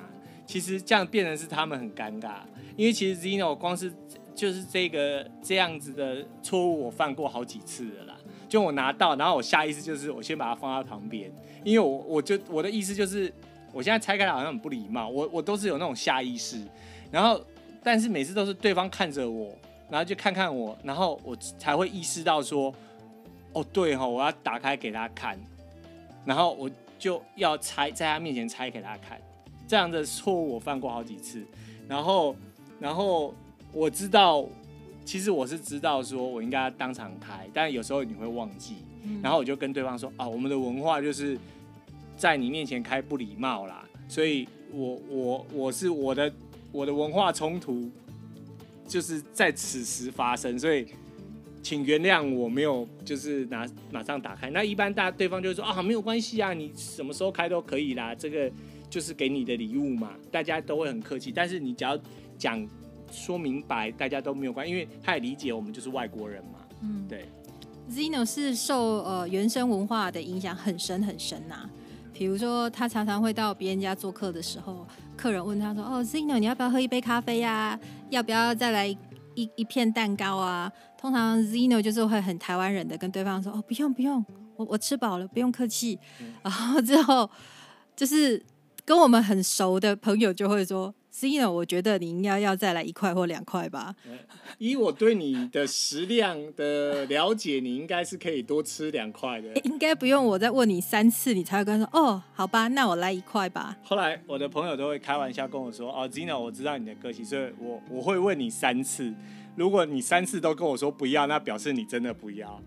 S1: 其实这样变成是他们很尴尬，因为其实 Zino 光是就是这个这样子的错误，我犯过好几次了啦。就我拿到，然后我下意识就是我先把它放在旁边，因为我我就我的意思就是，我现在拆开来好像很不礼貌，我我都是有那种下意识，然后但是每次都是对方看着我，然后就看看我，然后我才会意识到说，哦对哈，我要打开给他看，然后我就要拆在他面前拆给他看，这样的错误我犯过好几次，然后然后我知道。其实我是知道说我应该当场开，但有时候你会忘记，嗯、然后我就跟对方说啊，我们的文化就是在你面前开不礼貌啦，所以我我我是我的我的文化冲突就是在此时发生，所以请原谅我没有就是拿马上打开。那一般大对方就会说啊，没有关系啊，你什么时候开都可以啦，这个就是给你的礼物嘛，大家都会很客气。但是你只要讲。说明白，大家都没有关，因为他也理解我们就是外国人嘛。嗯，对。
S2: Zino 是受呃原生文化的影响很深很深呐、啊。比如说，他常常会到别人家做客的时候，客人问他说：“哦，Zino，你要不要喝一杯咖啡呀、啊？要不要再来一一,片蛋糕啊？”通常 Zino 就是会很台湾人的跟对方说：“哦，不用不用，我我吃饱了，不用客气。嗯”然后之后就是跟我们很熟的朋友就会说。Zino，我觉得你应该要再来一块或两块吧。
S1: 以我对你的食量的了解，你应该是可以多吃两块的。
S2: 应该不用我再问你三次，你才会跟他说哦，好吧，那我来一块吧。
S1: 后来我的朋友都会开玩笑跟我说：“哦，Zino，我知道你的个性，所以我我会问你三次。如果你三次都跟我说不要，那表示你真的不要。”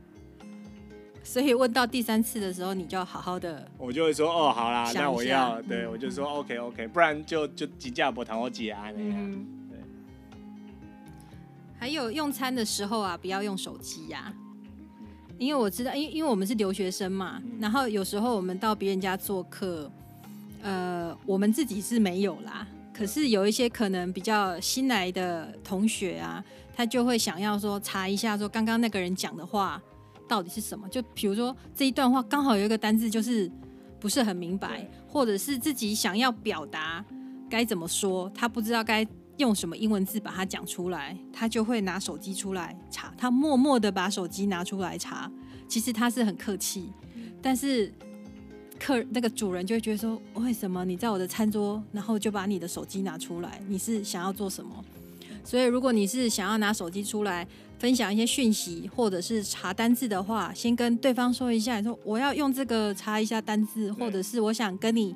S2: 所以问到第三次的时候，你就要好好的。
S1: 我就会说哦，好啦，那我要，对，我就说 OK OK，不然就就几价不谈我姐啊那样。对。
S2: 还有用餐的时候啊，不要用手机呀，因为我知道，因因为我们是留学生嘛，然后有时候我们到别人家做客，呃，我们自己是没有啦，可是有一些可能比较新来的同学啊，他就会想要说查一下，说刚刚那个人讲的话。到底是什么？就比如说这一段话刚好有一个单字就是不是很明白，或者是自己想要表达该怎么说，他不知道该用什么英文字把它讲出来，他就会拿手机出来查。他默默的把手机拿出来查，其实他是很客气，但是客那个主人就会觉得说，为什么你在我的餐桌，然后就把你的手机拿出来？你是想要做什么？所以如果你是想要拿手机出来。分享一些讯息，或者是查单字的话，先跟对方说一下，你说我要用这个查一下单字，或者是我想跟你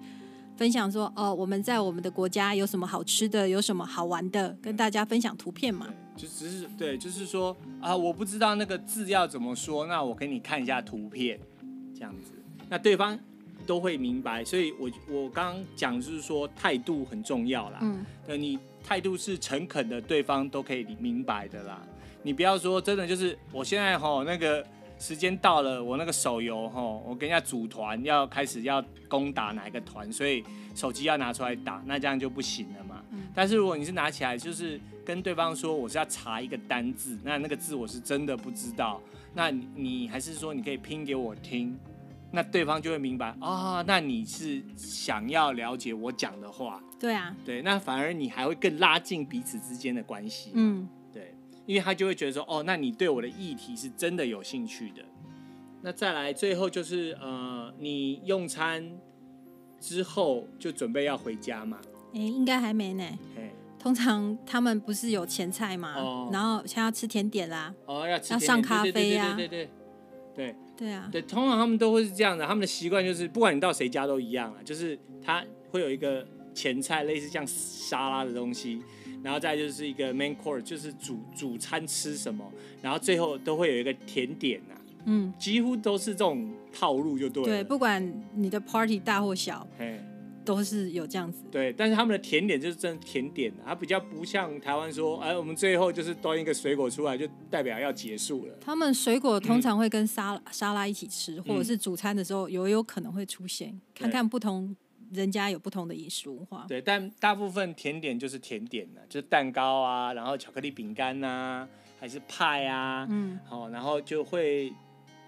S2: 分享说，哦，我们在我们的国家有什么好吃的，有什么好玩的，跟大家分享图片嘛。
S1: 就只是对，就是说啊，我不知道那个字要怎么说，那我给你看一下图片，这样子，那对方都会明白。所以我我刚刚讲就是说态度很重要啦，嗯，那你态度是诚恳的，对方都可以明白的啦。你不要说真的，就是我现在吼那个时间到了，我那个手游吼，我跟人家组团要开始要攻打哪一个团，所以手机要拿出来打，那这样就不行了嘛。嗯。但是如果你是拿起来，就是跟对方说我是要查一个单字，那那个字我是真的不知道，那你你还是说你可以拼给我听，那对方就会明白啊，那你是想要了解我讲的话。
S2: 对啊。
S1: 对，那反而你还会更拉近彼此之间的关系。
S2: 嗯。
S1: 因为他就会觉得说，哦，那你对我的议题是真的有兴趣的。那再来，最后就是呃，你用餐之后就准备要回家嘛？
S2: 哎，应该还没呢。通常他们不是有前菜嘛？哦。然后现在要吃甜点啦。
S1: 哦，要吃
S2: 要上咖啡呀？
S1: 对对对对
S2: 对啊。
S1: 对，通常他们都会是这样的。他们的习惯就是，不管你到谁家都一样啊，就是他会有一个前菜，类似像沙拉的东西。然后再就是一个 main course，就是主主餐吃什么，然后最后都会有一个甜点呐、啊，嗯，几乎都是这种套路就对了。
S2: 对，不管你的 party 大或小，嘿都是有这样子。
S1: 对，但是他们的甜点就是真的甜点，它比较不像台湾说，哎，我们最后就是端一个水果出来，就代表要结束了。
S2: 他们水果通常会跟沙拉、嗯、沙拉一起吃，或者是主餐的时候有有可能会出现，嗯、看看不同。人家有不同的饮食文化，
S1: 对，但大部分甜点就是甜点呢，就是蛋糕啊，然后巧克力饼干呐，还是派啊，嗯，好，然后就会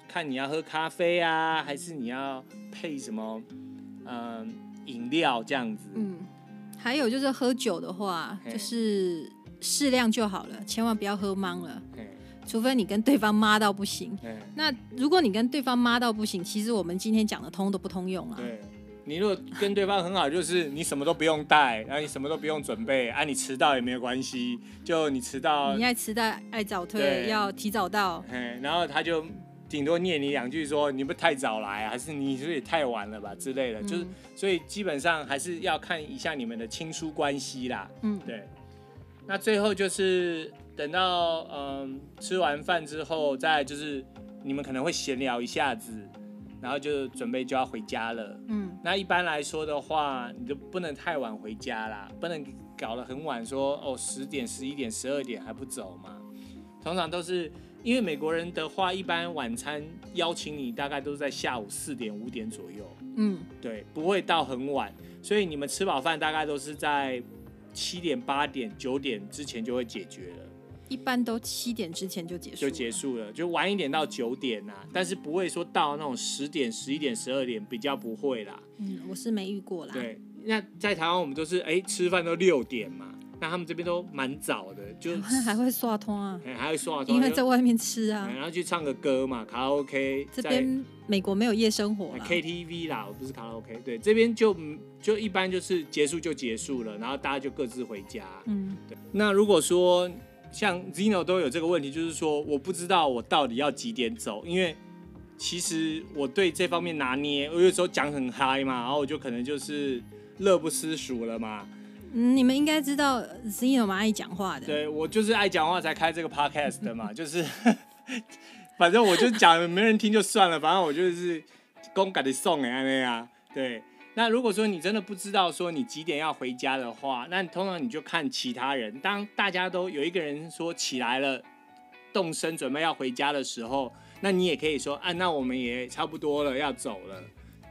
S1: 看你要喝咖啡啊，还是你要配什么，嗯、呃，饮料这样子，
S2: 嗯，还有就是喝酒的话，就是适量就好了，千万不要喝茫了。除非你跟对方妈到不行。那如果你跟对方妈到不行，其实我们今天讲的通都不通用啊。
S1: 对，你如果跟对方很好，就是你什么都不用带，然后你什么都不用准备，啊，你迟到也没有关系，就你迟到，
S2: 你爱迟到爱早退，要提早到。
S1: 然后他就。顶多念你两句，说你不太早来，还是你说也太晚了吧之类的，就是所以基本上还是要看一下你们的亲疏关系啦。嗯，对。那最后就是等到嗯吃完饭之后，再就是你们可能会闲聊一下子，然后就准备就要回家了。嗯，那一般来说的话，你就不能太晚回家啦，不能搞得很晚说，说哦十点、十一点、十二点还不走嘛。通常都是。因为美国人的话，一般晚餐邀请你大概都是在下午四点五点左右，嗯，对，不会到很晚，所以你们吃饱饭大概都是在七点八点九点之前就会解决了，
S2: 一般都七点之前就结束，
S1: 就结束了，就晚一点到九点呐，但是不会说到那种十点十一点十二点比较不会啦，
S2: 嗯，我是没遇过啦，
S1: 对，那在台湾我们都是哎吃饭都六点嘛。那他们这边都蛮早的，就
S2: 还会刷通啊，
S1: 还会刷通，
S2: 因为在外面吃啊，
S1: 然后去唱个歌嘛，卡拉 OK。
S2: 这边美国没有夜生活
S1: ，KTV 啦，我不是卡拉 OK。对，这边就就一般就是结束就结束了，然后大家就各自回家。嗯，对。那如果说像 Zino 都有这个问题，就是说我不知道我到底要几点走，因为其实我对这方面拿捏，我有时候讲很嗨嘛，然后我就可能就是乐不思蜀了嘛。
S2: 嗯，你们应该知道 Zino 蛮爱讲话的。
S1: 对，我就是爱讲话才开这个 podcast 的嘛，就是 反正我就讲没人听就算了，反正我就是公改的送哎那样。对，那如果说你真的不知道说你几点要回家的话，那通常你就看其他人。当大家都有一个人说起来了，动身准备要回家的时候，那你也可以说啊，那我们也差不多了，要走了。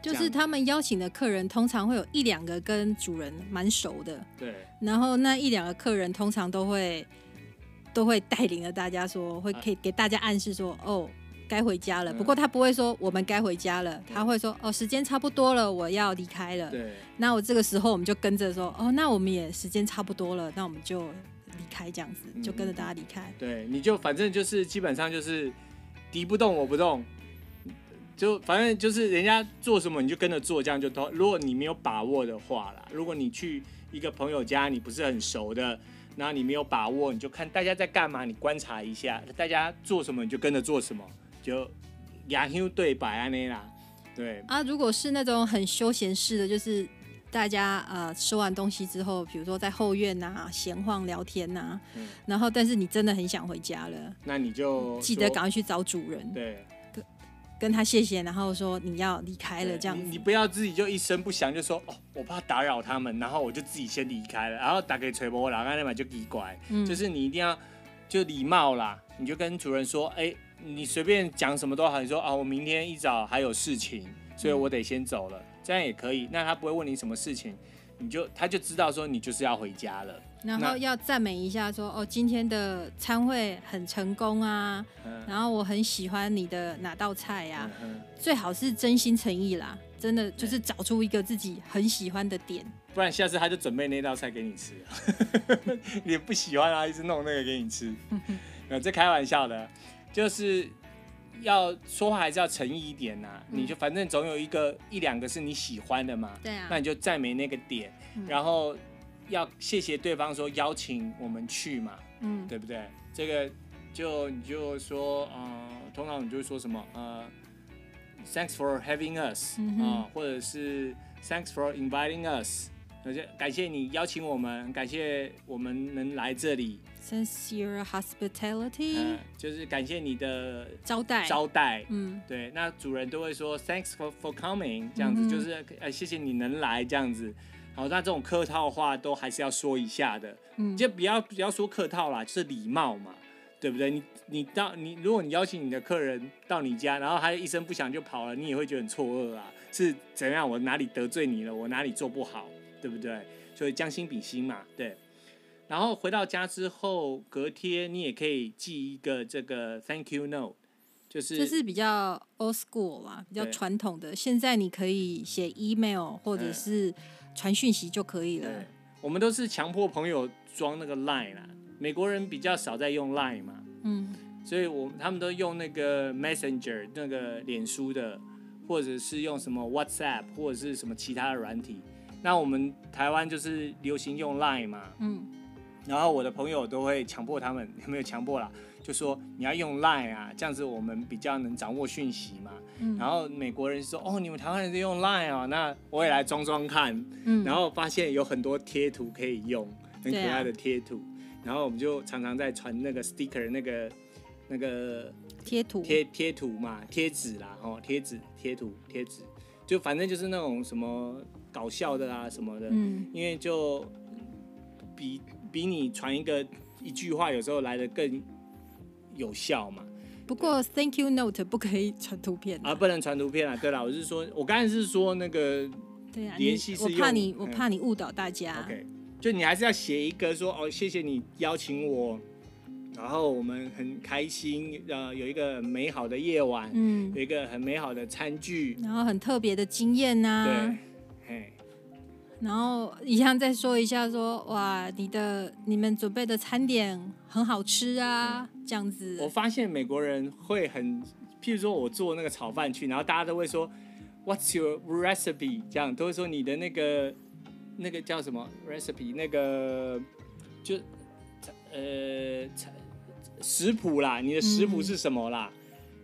S2: 就是他们邀请的客人，通常会有一两个跟主人蛮熟的，
S1: 对。
S2: 然后那一两个客人通常都会都会带领着大家说，会可以给大家暗示说，哦，该回家了。不过他不会说我们该回家了，他会说，哦，时间差不多了，我要离开了。
S1: 对。
S2: 那我这个时候我们就跟着说，哦，那我们也时间差不多了，那我们就离开，这样子就跟着大家离开。
S1: 对，你就反正就是基本上就是敌不动我不动。就反正就是人家做什么你就跟着做，这样就都。如果你没有把握的话啦，如果你去一个朋友家，你不是很熟的，然后你没有把握，你就看大家在干嘛，你观察一下，大家做什么你就跟着做什么，就牙修对白啊那啦。对
S2: 啊，如果是那种很休闲式的，就是大家呃吃完东西之后，比如说在后院呐、啊、闲晃聊天呐、啊，嗯、然后但是你真的很想回家了，
S1: 那你就
S2: 记得赶快去找主人。
S1: 对。
S2: 跟他谢谢，然后说你要离开了这样子。
S1: 你，你不要自己就一声不响就说哦，我怕打扰他们，然后我就自己先离开了，然后打给崔波老干那边就奇怪，嗯、就是你一定要就礼貌啦，你就跟主人说，哎，你随便讲什么都好，你说啊，我明天一早还有事情，所以我得先走了，嗯、这样也可以。那他不会问你什么事情，你就他就知道说你就是要回家了。
S2: 然后要赞美一下说，说哦，今天的餐会很成功啊，嗯、然后我很喜欢你的哪道菜呀、啊，嗯嗯、最好是真心诚意啦，真的就是找出一个自己很喜欢的点，
S1: 不然下次他就准备那道菜给你吃，你不喜欢啊，一直弄那个给你吃，那这开玩笑的，就是要说话还是要诚意一点呐、啊，嗯、你就反正总有一个一两个是你喜欢的嘛，
S2: 对啊，
S1: 那你就赞美那个点，嗯、然后。要谢谢对方说邀请我们去嘛，嗯，对不对？这个就你就说，呃，通常你就会说什么，呃，Thanks for having us，啊、嗯呃，或者是 Thanks for inviting us，感谢感谢你邀请我们，感谢我们能来这里。
S2: Since your hospitality，、
S1: 呃、就是感谢你的
S2: 招待
S1: 招待，嗯，对，那主人都会说 Thanks for for coming，这样子、嗯、就是呃谢谢你能来这样子。好，那这种客套话都还是要说一下的，嗯，就不要不要说客套啦，就是礼貌嘛，对不对？你你到你，如果你邀请你的客人到你家，然后他一声不响就跑了，你也会觉得很错愕啊，是怎样？我哪里得罪你了？我哪里做不好？对不对？所以将心比心嘛，对。然后回到家之后，隔天你也可以寄一个这个 thank you note，就是这
S2: 是比较 old school 嘛，比较传统的。现在你可以写 email 或者是。传讯息就可以了，
S1: 我们都是强迫朋友装那个 Line 啦，美国人比较少在用 Line 嘛，
S2: 嗯，
S1: 所以我他们都用那个 Messenger 那个脸书的，或者是用什么 WhatsApp 或者是什么其他的软体。那我们台湾就是流行用 Line 嘛，
S2: 嗯，
S1: 然后我的朋友都会强迫他们，有没有强迫啦？就说你要用 Line 啊，这样子我们比较能掌握讯息嘛。嗯、然后美国人说：“哦，你们台湾人在用 Line 啊，那我也来装装看。嗯”然后发现有很多贴图可以用，很可爱的贴图。啊、然后我们就常常在传那个 sticker 那个那个
S2: 贴图
S1: 贴贴图嘛，贴纸啦，哦，贴纸贴图贴纸，就反正就是那种什么搞笑的啊什么的。嗯，因为就比比你传一个一句话有时候来的更。有效嘛？
S2: 不过 Thank you note 不可以传图片
S1: 啊，不能传图片啊。对了，我是说，我刚才是说那个
S2: 对啊，
S1: 联系是
S2: 我怕你，我怕你误导大家。
S1: OK，就你还是要写一个说哦，谢谢你邀请我，然后我们很开心，呃，有一个美好的夜晚，嗯，有一个很美好的餐具，
S2: 然后很特别的经验呐、啊，
S1: 对，嘿。
S2: 然后一样再说一下说，哇，你的你们准备的餐点很好吃啊，这样子。
S1: 我发现美国人会很，譬如说我做那个炒饭去，然后大家都会说，What's your recipe？这样都会说你的那个那个叫什么 recipe？那个就呃食谱啦，你的食谱是什么啦？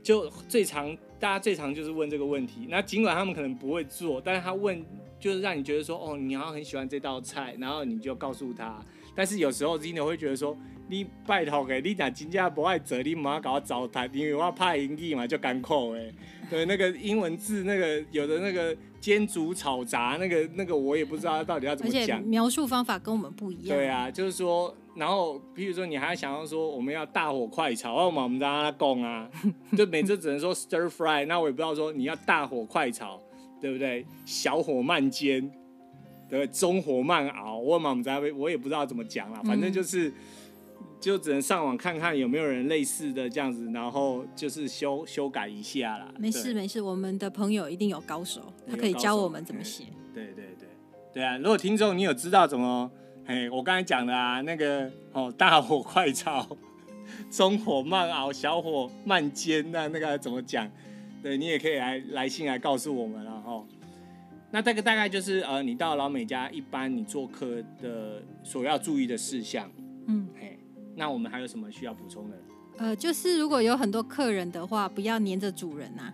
S1: 就最常大家最常就是问这个问题。那尽管他们可能不会做，但是他问。就是让你觉得说，哦，你好像很喜欢这道菜，然后你就告诉他。但是有时候 Zino 会觉得说，你拜托给，你讲真正不爱做，你马上搞我糟蹋，因为我怕盈利嘛，就干扣哎。对，那个英文字，那个有的那个煎煮炒炸，那个那个我也不知道到底要怎么讲。
S2: 描述方法跟我们不一样。
S1: 对啊，就是说，然后比如说你还想要说我们要大火快炒，那我们让他供啊，就每次只能说 stir fry，那我也不知道说你要大火快炒。对不对？小火慢煎，对不对？中火慢熬。我嘛，我们在我也不知道怎么讲了，反正就是，嗯、就只能上网看看有没有人类似的这样子，然后就是修修改一下啦。
S2: 没事没事，我们的朋友一定有高手，他可以教我们怎么写。
S1: 对对对对啊！如果听众你有知道怎么，嘿，我刚才讲的啊，那个哦，大火快炒，中火慢熬，小火慢煎，那那个怎么讲？对，你也可以来来信来告诉我们，了哈，那这个大概就是呃，你到老美家一般你做客的所要注意的事项。嗯，嘿，那我们还有什么需要补充的？
S2: 呃，就是如果有很多客人的话，不要黏着主人呐、啊，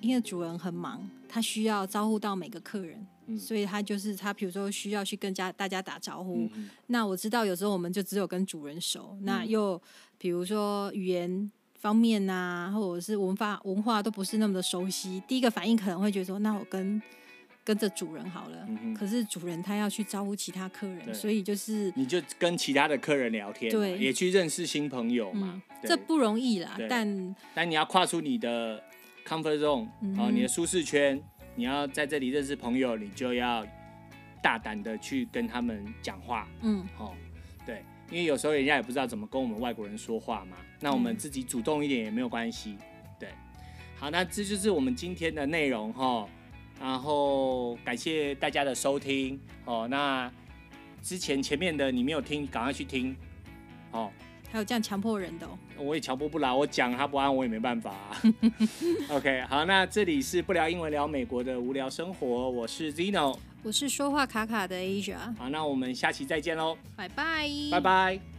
S2: 因为主人很忙，他需要招呼到每个客人，嗯、所以他就是他，比如说需要去跟家大家打招呼。那我知道有时候我们就只有跟主人熟，嗯、那又比如说语言。方面、啊，或者是文化文化都不是那么的熟悉，第一个反应可能会觉得说，那我跟跟着主人好了。嗯、可是主人他要去招呼其他客人，所以就是
S1: 你就跟其他的客人聊天，对，也去认识新朋友嘛。
S2: 嗯、这不容易啦，但
S1: 但你要跨出你的 comfort zone，嗯哼，你的舒适圈，你要在这里认识朋友，你就要大胆的去跟他们讲话。嗯，好，对。因为有时候人家也不知道怎么跟我们外国人说话嘛，那我们自己主动一点也没有关系，对。好，那这就是我们今天的内容哈，然后感谢大家的收听哦。那之前前面的你没有听，赶快去听哦。
S2: 还有这样强迫人的哦？
S1: 我也强迫不来，我讲他不按我也没办法啊。OK，好，那这里是不聊英文聊美国的无聊生活，我是 Zino。
S2: 我是说话卡卡的 Asia。
S1: 好，那我们下期再见喽，
S2: 拜拜，
S1: 拜拜。